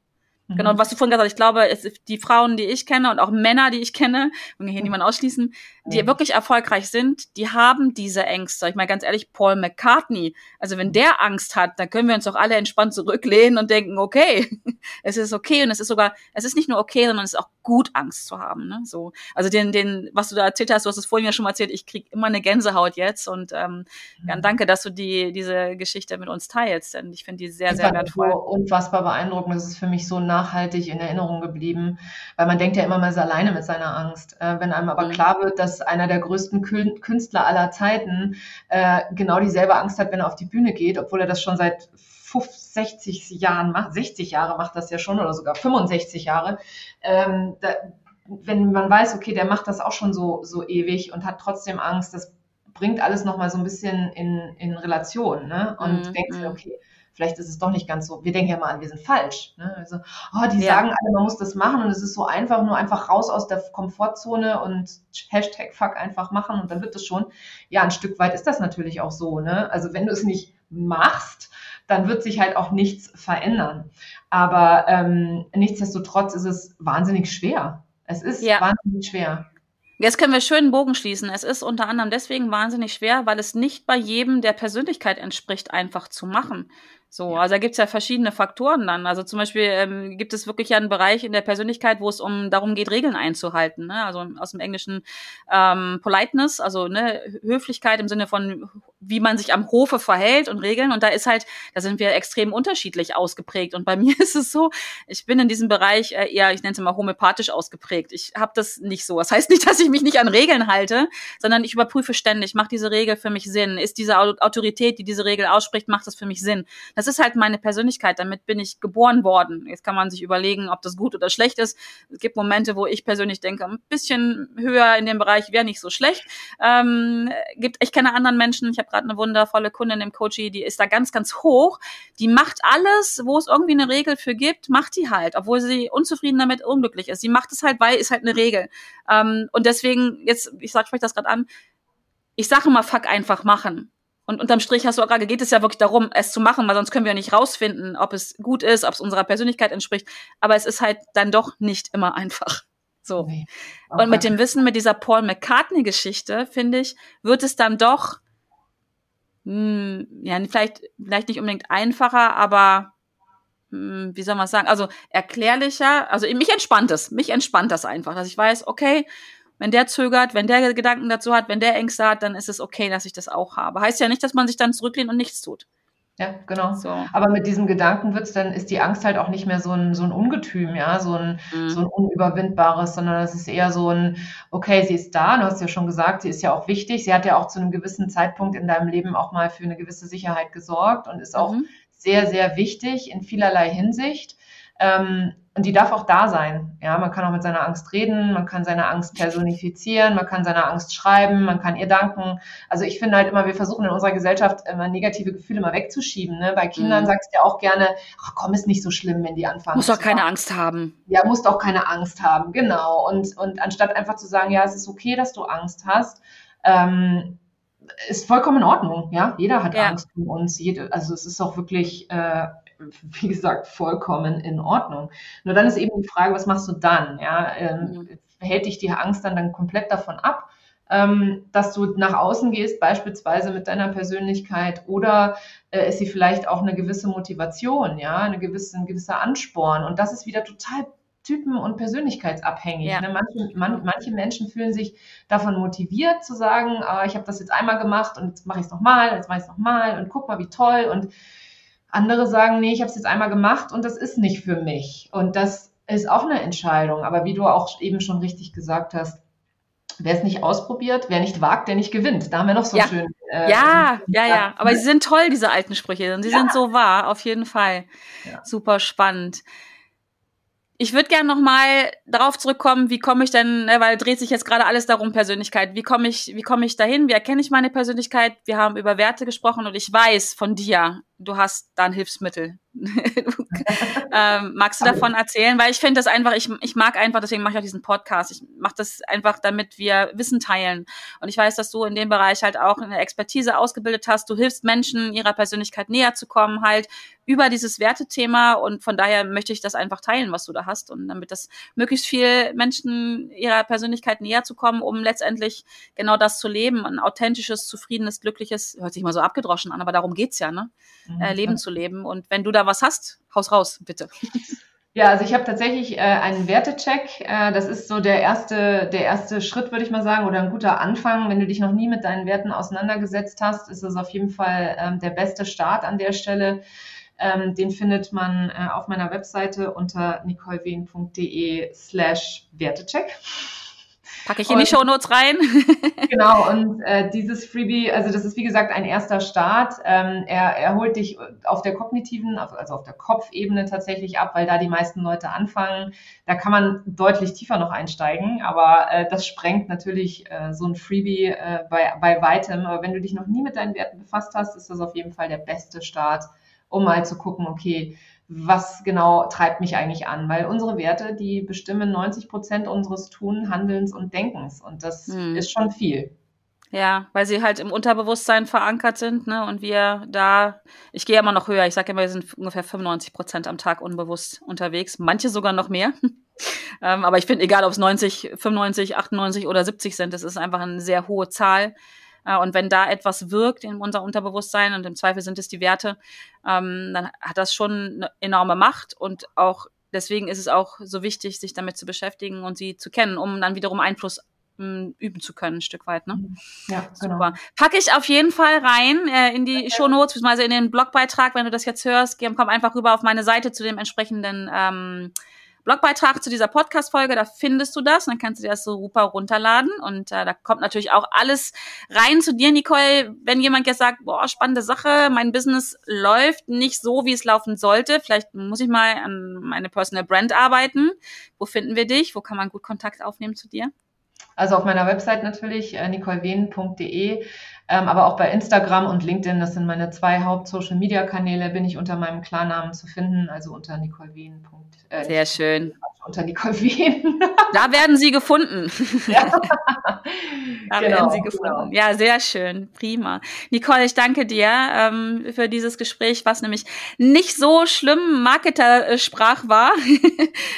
Speaker 1: Mhm. Genau, was du vorhin gesagt hast, ich glaube, es, die Frauen, die ich kenne und auch Männer, die ich kenne, und hier niemand ausschließen, die mhm. wirklich erfolgreich sind, die haben diese Ängste. Ich meine ganz ehrlich, Paul McCartney, also wenn der Angst hat, dann können wir uns doch alle entspannt zurücklehnen und denken, okay, es ist okay und es ist sogar, es ist nicht nur okay, sondern es ist auch gut, Angst zu haben. Ne? So, also den, den, was du da erzählt hast, du hast es vorhin ja schon mal erzählt, ich krieg immer eine Gänsehaut jetzt und ähm, mhm. ja, danke, dass du die diese Geschichte mit uns teilst, denn ich finde die sehr, ich sehr wertvoll. So
Speaker 2: unfassbar beeindruckend. Das ist für mich so nachhaltig in Erinnerung geblieben, weil man denkt ja immer, man ist alleine mit seiner Angst. Äh, wenn einem aber mhm. klar wird, dass einer der größten Künstler aller Zeiten äh, genau dieselbe Angst hat, wenn er auf die Bühne geht, obwohl er das schon seit 60 Jahren macht, 60 Jahre macht das ja schon oder sogar 65 Jahre. Ähm, da, wenn man weiß, okay, der macht das auch schon so, so ewig und hat trotzdem Angst, das bringt alles nochmal so ein bisschen in, in Relation ne? und mhm. denkt sich, mhm. okay, vielleicht ist es doch nicht ganz so. Wir denken ja mal an, wir sind falsch. Ne? Also, oh, die ja. sagen alle, man muss das machen und es ist so einfach, nur einfach raus aus der Komfortzone und Hashtag Fuck einfach machen und dann wird es schon. Ja, ein Stück weit ist das natürlich auch so. Ne? Also wenn du es nicht machst, dann wird sich halt auch nichts verändern. Aber ähm, nichtsdestotrotz ist es wahnsinnig schwer. Es ist ja. wahnsinnig schwer.
Speaker 1: Jetzt können wir schön einen Bogen schließen. Es ist unter anderem deswegen wahnsinnig schwer, weil es nicht bei jedem der Persönlichkeit entspricht, einfach zu machen. So, also da gibt's ja verschiedene Faktoren dann. Also zum Beispiel ähm, gibt es wirklich ja einen Bereich in der Persönlichkeit, wo es um darum geht, Regeln einzuhalten. Ne? Also aus dem Englischen ähm, Politeness, also ne, Höflichkeit im Sinne von wie man sich am Hofe verhält und Regeln. Und da ist halt, da sind wir extrem unterschiedlich ausgeprägt. Und bei mir ist es so, ich bin in diesem Bereich äh, eher, ich nenne es mal homöopathisch ausgeprägt. Ich habe das nicht so. Das heißt nicht, dass ich mich nicht an Regeln halte, sondern ich überprüfe ständig, macht diese Regel für mich Sinn? Ist diese Autorität, die diese Regel ausspricht, macht das für mich Sinn? Das ist halt meine Persönlichkeit. Damit bin ich geboren worden. Jetzt kann man sich überlegen, ob das gut oder schlecht ist. Es gibt Momente, wo ich persönlich denke, ein bisschen höher in dem Bereich wäre nicht so schlecht. Ähm, gibt, ich kenne anderen Menschen, ich habe gerade eine wundervolle Kundin im Coaching, die ist da ganz, ganz hoch. Die macht alles, wo es irgendwie eine Regel für gibt, macht die halt, obwohl sie unzufrieden damit unglücklich ist. Sie macht es halt, weil ist halt eine Regel. Ähm, und deswegen, jetzt, ich sag, spreche das gerade an, ich sage immer, fuck einfach machen. Und unterm Strich hast du auch gerade, geht es ja wirklich darum, es zu machen, weil sonst können wir ja nicht rausfinden, ob es gut ist, ob es unserer Persönlichkeit entspricht. Aber es ist halt dann doch nicht immer einfach. So. Okay. Und mit dem Wissen, mit dieser Paul McCartney-Geschichte, finde ich, wird es dann doch, mh, hm, ja, vielleicht, vielleicht nicht unbedingt einfacher, aber mh, hm, wie soll man sagen, also erklärlicher, also mich entspannt es, mich entspannt das einfach, dass ich weiß, okay, wenn der zögert, wenn der Gedanken dazu hat, wenn der Ängste hat, dann ist es okay, dass ich das auch habe. Heißt ja nicht, dass man sich dann zurücklehnt und nichts tut.
Speaker 2: Ja, genau. So. Aber mit diesem Gedanken wird's dann, ist die Angst halt auch nicht mehr so ein, so ein Ungetüm, ja, so ein, mhm. so ein unüberwindbares, sondern es ist eher so ein, okay, sie ist da, du hast ja schon gesagt, sie ist ja auch wichtig, sie hat ja auch zu einem gewissen Zeitpunkt in deinem Leben auch mal für eine gewisse Sicherheit gesorgt und ist auch mhm. sehr, sehr wichtig in vielerlei Hinsicht. Ähm, und die darf auch da sein. Ja, man kann auch mit seiner Angst reden, man kann seine Angst personifizieren, man kann seiner Angst schreiben, man kann ihr danken. Also ich finde halt immer, wir versuchen in unserer Gesellschaft immer negative Gefühle mal wegzuschieben. Ne? Bei Kindern mhm. sagst du ja auch gerne, ach komm, ist nicht so schlimm, wenn die anfangen.
Speaker 1: Muss doch keine Angst haben.
Speaker 2: Ja, muss doch keine Angst haben, genau. Und, und anstatt einfach zu sagen, ja, es ist okay, dass du Angst hast, ähm, ist vollkommen in Ordnung. Ja, jeder hat ja. Angst um uns. Jede, also es ist auch wirklich äh, wie gesagt, vollkommen in Ordnung. Nur dann ist eben die Frage, was machst du dann? Ja, ähm, mhm. hält dich die Angst dann, dann komplett davon ab? Ähm, dass du nach außen gehst, beispielsweise mit deiner Persönlichkeit, oder äh, ist sie vielleicht auch eine gewisse Motivation, ja, eine gewisse, ein gewisser Ansporn. Und das ist wieder total typen- und persönlichkeitsabhängig. Ja. Ne? Manche, man, manche, Menschen fühlen sich davon motiviert zu sagen, ah, ich habe das jetzt einmal gemacht und jetzt mache ich es nochmal, jetzt mache ich es nochmal und guck mal, wie toll. Und andere sagen, nee, ich habe es jetzt einmal gemacht und das ist nicht für mich. Und das ist auch eine Entscheidung. Aber wie du auch eben schon richtig gesagt hast, wer es nicht ausprobiert, wer nicht wagt, der nicht gewinnt. Da haben wir noch so
Speaker 1: ja.
Speaker 2: schön.
Speaker 1: Äh, ja, ja, ja. Aber sie sind toll, diese alten Sprüche. Und sie ja. sind so wahr, auf jeden Fall. Ja. Super spannend. Ich würde gerne noch mal darauf zurückkommen, wie komme ich denn, ne, weil dreht sich jetzt gerade alles darum Persönlichkeit. Wie komme ich, wie komme ich dahin? Wie erkenne ich meine Persönlichkeit? Wir haben über Werte gesprochen und ich weiß von dir, du hast da ein Hilfsmittel. ähm, magst du davon erzählen? Weil ich finde das einfach, ich, ich mag einfach, deswegen mache ich auch diesen Podcast. Ich mache das einfach, damit wir Wissen teilen. Und ich weiß, dass du in dem Bereich halt auch eine Expertise ausgebildet hast. Du hilfst Menschen, ihrer Persönlichkeit näher zu kommen, halt über dieses Wertethema. Und von daher möchte ich das einfach teilen, was du da hast. Und damit das möglichst viel Menschen ihrer Persönlichkeit näher zu kommen, um letztendlich genau das zu leben. Ein authentisches, zufriedenes, glückliches, hört sich mal so abgedroschen an, aber darum geht's ja, ne? Mhm. äh, Leben zu leben. Und wenn du da was hast, haus raus, bitte.
Speaker 2: Ja, also ich habe tatsächlich äh, einen Wertecheck. Äh, das ist so der erste, der erste Schritt, würde ich mal sagen, oder ein guter Anfang. Wenn du dich noch nie mit deinen Werten auseinandergesetzt hast, ist es auf jeden Fall ähm, der beste Start an der Stelle. Ähm, den findet man äh, auf meiner Webseite unter nicolewien.de slash Wertecheck.
Speaker 1: Packe ich in und, die Shownotes rein.
Speaker 2: genau, und äh, dieses Freebie, also das ist wie gesagt ein erster Start. Ähm, er, er holt dich auf der kognitiven, also auf der Kopfebene tatsächlich ab, weil da die meisten Leute anfangen. Da kann man deutlich tiefer noch einsteigen, aber äh, das sprengt natürlich äh, so ein Freebie äh, bei, bei weitem. Aber wenn du dich noch nie mit deinen Werten befasst hast, ist das auf jeden Fall der beste Start, um mal zu gucken, okay, was genau treibt mich eigentlich an? Weil unsere Werte, die bestimmen 90 Prozent unseres Tun, Handelns und Denkens. Und das hm. ist schon viel.
Speaker 1: Ja, weil sie halt im Unterbewusstsein verankert sind, ne? Und wir da, ich gehe immer noch höher. Ich sage immer, wir sind ungefähr 95 Prozent am Tag unbewusst unterwegs. Manche sogar noch mehr. ähm, aber ich finde, egal ob es 90, 95, 98 oder 70 sind, das ist einfach eine sehr hohe Zahl. Äh, und wenn da etwas wirkt in unser Unterbewusstsein und im Zweifel sind es die Werte, ähm, dann hat das schon eine enorme Macht und auch deswegen ist es auch so wichtig, sich damit zu beschäftigen und sie zu kennen, um dann wiederum Einfluss m, üben zu können, ein Stück weit. Ne?
Speaker 2: Mhm. Ja, genau.
Speaker 1: Super. Packe ich auf jeden Fall rein äh, in die Show Notes, beziehungsweise in den Blogbeitrag, wenn du das jetzt hörst. Komm einfach rüber auf meine Seite zu dem entsprechenden ähm, Blogbeitrag zu dieser Podcast-Folge, da findest du das und dann kannst du dir das so super runterladen und äh, da kommt natürlich auch alles rein zu dir, Nicole. Wenn jemand jetzt sagt, boah, spannende Sache, mein Business läuft nicht so, wie es laufen sollte, vielleicht muss ich mal an meine Personal Brand arbeiten. Wo finden wir dich? Wo kann man gut Kontakt aufnehmen zu dir?
Speaker 2: Also auf meiner Website natürlich, äh. Ähm, aber auch bei Instagram und LinkedIn, das sind meine zwei Haupt-Social-Media-Kanäle, bin ich unter meinem Klarnamen zu finden, also unter nicolewehn.
Speaker 1: Äh, Sehr schön.
Speaker 2: Unter Nicole Wien.
Speaker 1: Da werden sie gefunden. Ja. da
Speaker 2: genau,
Speaker 1: werden sie gefunden. Genau. Ja, sehr schön. Prima. Nicole, ich danke dir ähm, für dieses Gespräch, was nämlich nicht so schlimm Marketersprach war.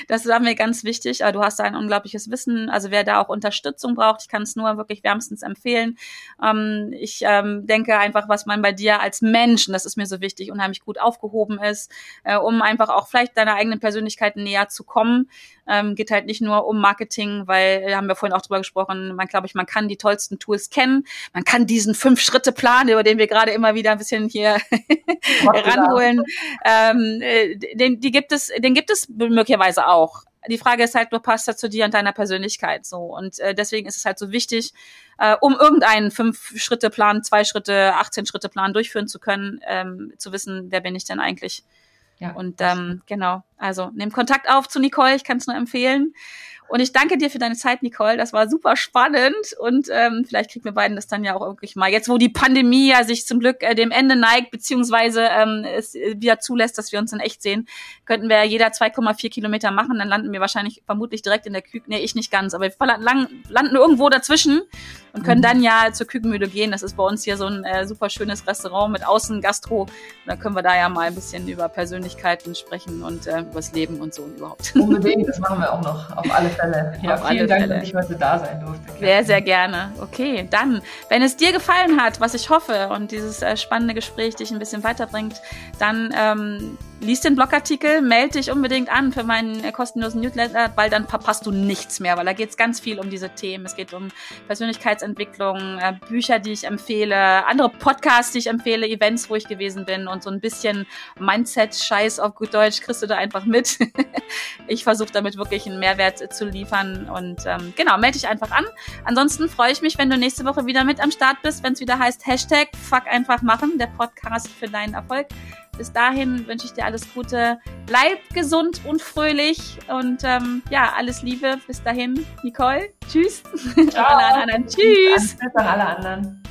Speaker 1: das war mir ganz wichtig. Aber du hast da ein unglaubliches Wissen. Also wer da auch Unterstützung braucht, ich kann es nur wirklich wärmstens empfehlen. Ähm, ich ähm, denke einfach, was man bei dir als Mensch, und das ist mir so wichtig, unheimlich gut aufgehoben ist, äh, um einfach auch vielleicht deiner eigenen Persönlichkeit näher zu kommen. Ähm, geht halt nicht nur um Marketing, weil, da haben wir vorhin auch drüber gesprochen, man glaube ich, man kann die tollsten Tools kennen. Man kann diesen Fünf-Schritte-Plan, über den wir gerade immer wieder ein bisschen hier ranholen, ähm, äh, den, die gibt es, den gibt es möglicherweise auch die Frage ist halt, du passt da zu dir und deiner Persönlichkeit so. Und äh, deswegen ist es halt so wichtig, äh, um irgendeinen Fünf-Schritte-Plan, Zwei-Schritte, 18-Schritte-Plan durchführen zu können, ähm, zu wissen, wer bin ich denn eigentlich? Ja. Und ähm, genau, also nimm Kontakt auf zu Nicole, ich kann es nur empfehlen. Und ich danke dir für deine Zeit, Nicole. Das war super spannend. Und ähm, vielleicht kriegen wir beiden das dann ja auch wirklich mal. Jetzt, wo die Pandemie ja sich zum Glück äh, dem Ende neigt, beziehungsweise ähm, es wieder zulässt, dass wir uns in echt sehen, könnten wir ja jeder 2,4 Kilometer machen. Dann landen wir wahrscheinlich vermutlich direkt in der Küche. Nee, ich nicht ganz, aber wir landen irgendwo dazwischen und können mhm. dann ja zur Kükenmühle gehen. Das ist bei uns hier so ein äh, super schönes Restaurant mit Außengastro. Und dann können wir da ja mal ein bisschen über Persönlichkeiten sprechen und äh, übers Leben und so und überhaupt.
Speaker 2: Unbedingt, das machen wir auch noch auf alle Fälle. Ja,
Speaker 1: Auf vielen Dank, Fälle. dass ich heute da sein durfte. Sehr, sehr gerne. Okay, dann, wenn es dir gefallen hat, was ich hoffe und dieses äh, spannende Gespräch dich ein bisschen weiterbringt, dann ähm, lies den Blogartikel, melde dich unbedingt an für meinen äh, kostenlosen Newsletter, weil dann verpasst du nichts mehr, weil da geht es ganz viel um diese Themen. Es geht um Persönlichkeitsentwicklung, äh, Bücher, die ich empfehle, andere Podcasts, die ich empfehle, Events, wo ich gewesen bin und so ein bisschen Mindset-Scheiß auf gut Deutsch kriegst du da einfach mit. ich versuche damit wirklich einen Mehrwert äh, zu liefern und ähm, genau, melde dich einfach an. Ansonsten freue ich mich, wenn du nächste Woche wieder mit am Start bist, wenn es wieder heißt Hashtag Fuck einfach machen, der Podcast für deinen Erfolg. Bis dahin wünsche ich dir alles Gute. Bleib gesund und fröhlich und ähm, ja, alles Liebe. Bis dahin, Nicole. Tschüss.
Speaker 2: Ciao. alle anderen. Tschüss. Tschüss an alle anderen.